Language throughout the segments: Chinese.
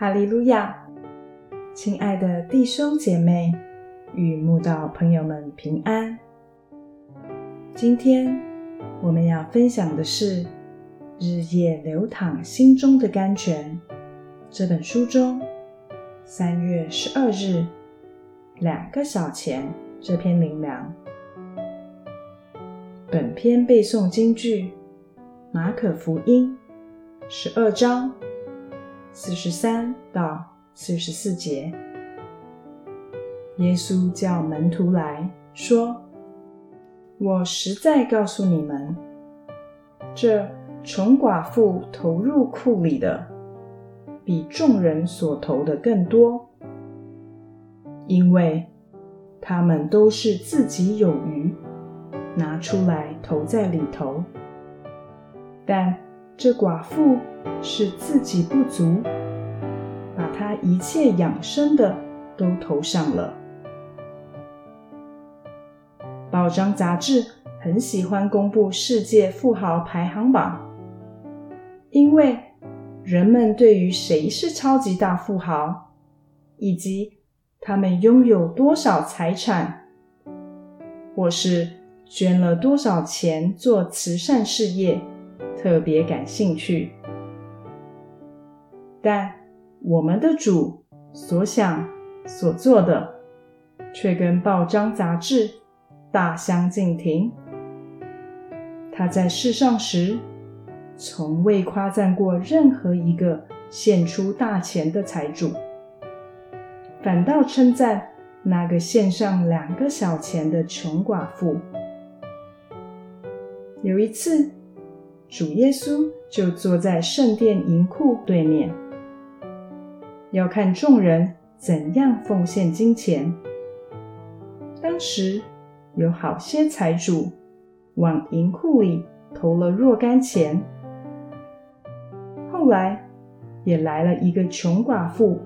哈利路亚！亲爱的弟兄姐妹与慕道朋友们平安。今天我们要分享的是《日夜流淌心中的甘泉》这本书中三月十二日两个小钱这篇灵粮。本篇背诵京剧马可福音十二章。四十三到四十四节，耶稣叫门徒来说：“我实在告诉你们，这穷寡妇投入库里的，比众人所投的更多，因为他们都是自己有余，拿出来投在里头，但。”这寡妇是自己不足，把她一切养生的都投上了。报章杂志很喜欢公布世界富豪排行榜，因为人们对于谁是超级大富豪，以及他们拥有多少财产，或是捐了多少钱做慈善事业。特别感兴趣，但我们的主所想所做的，却跟报章杂志大相径庭。他在世上时，从未夸赞过任何一个献出大钱的财主，反倒称赞那个献上两个小钱的穷寡妇。有一次。主耶稣就坐在圣殿银库对面，要看众人怎样奉献金钱。当时有好些财主往银库里投了若干钱，后来也来了一个穷寡妇，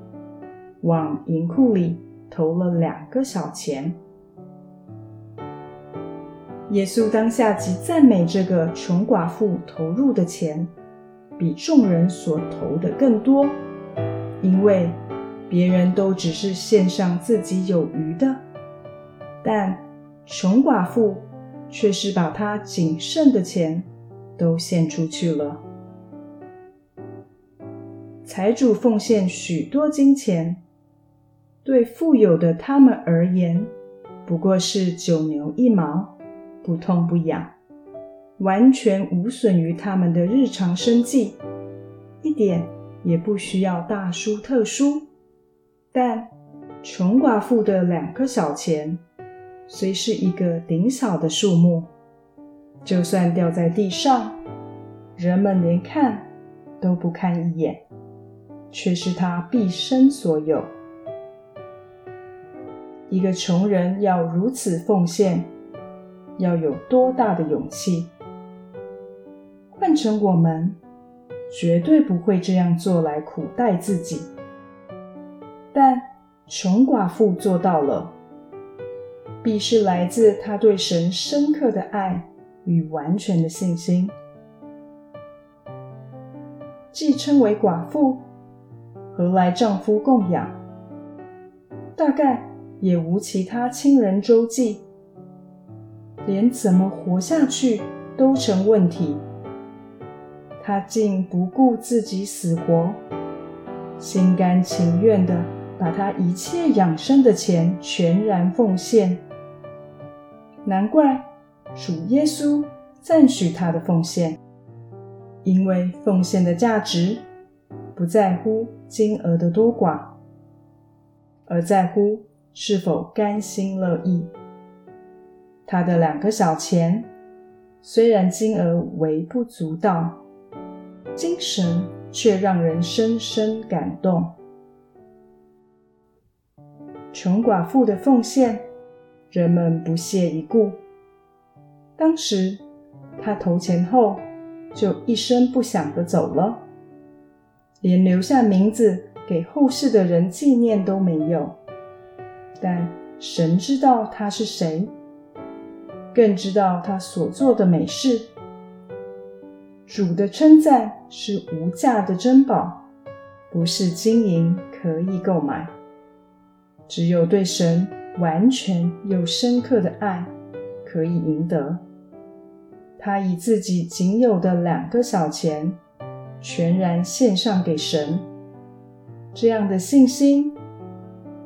往银库里投了两个小钱。耶稣当下即赞美这个穷寡妇投入的钱比众人所投的更多，因为别人都只是献上自己有余的，但穷寡妇却是把她仅剩的钱都献出去了。财主奉献许多金钱，对富有的他们而言不过是九牛一毛。不痛不痒，完全无损于他们的日常生计，一点也不需要大书特书。但穷寡妇的两个小钱，虽是一个顶小的数目，就算掉在地上，人们连看都不看一眼，却是他毕生所有。一个穷人要如此奉献。要有多大的勇气？换成我们，绝对不会这样做来苦待自己。但穷寡妇做到了，必是来自她对神深刻的爱与完全的信心。既称为寡妇，何来丈夫供养？大概也无其他亲人周济。连怎么活下去都成问题，他竟不顾自己死活，心甘情愿的把他一切养生的钱全然奉献。难怪主耶稣赞许他的奉献，因为奉献的价值不在乎金额的多寡，而在乎是否甘心乐意。他的两个小钱，虽然金额微不足道，精神却让人深深感动。穷寡妇的奉献，人们不屑一顾。当时他投钱后，就一声不响的走了，连留下名字给后世的人纪念都没有。但神知道他是谁。更知道他所做的美事，主的称赞是无价的珍宝，不是金银可以购买，只有对神完全又深刻的爱可以赢得。他以自己仅有的两个小钱，全然献上给神。这样的信心，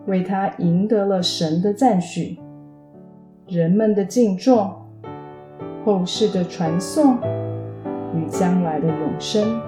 为他赢得了神的赞许、人们的敬重、后世的传颂与将来的永生。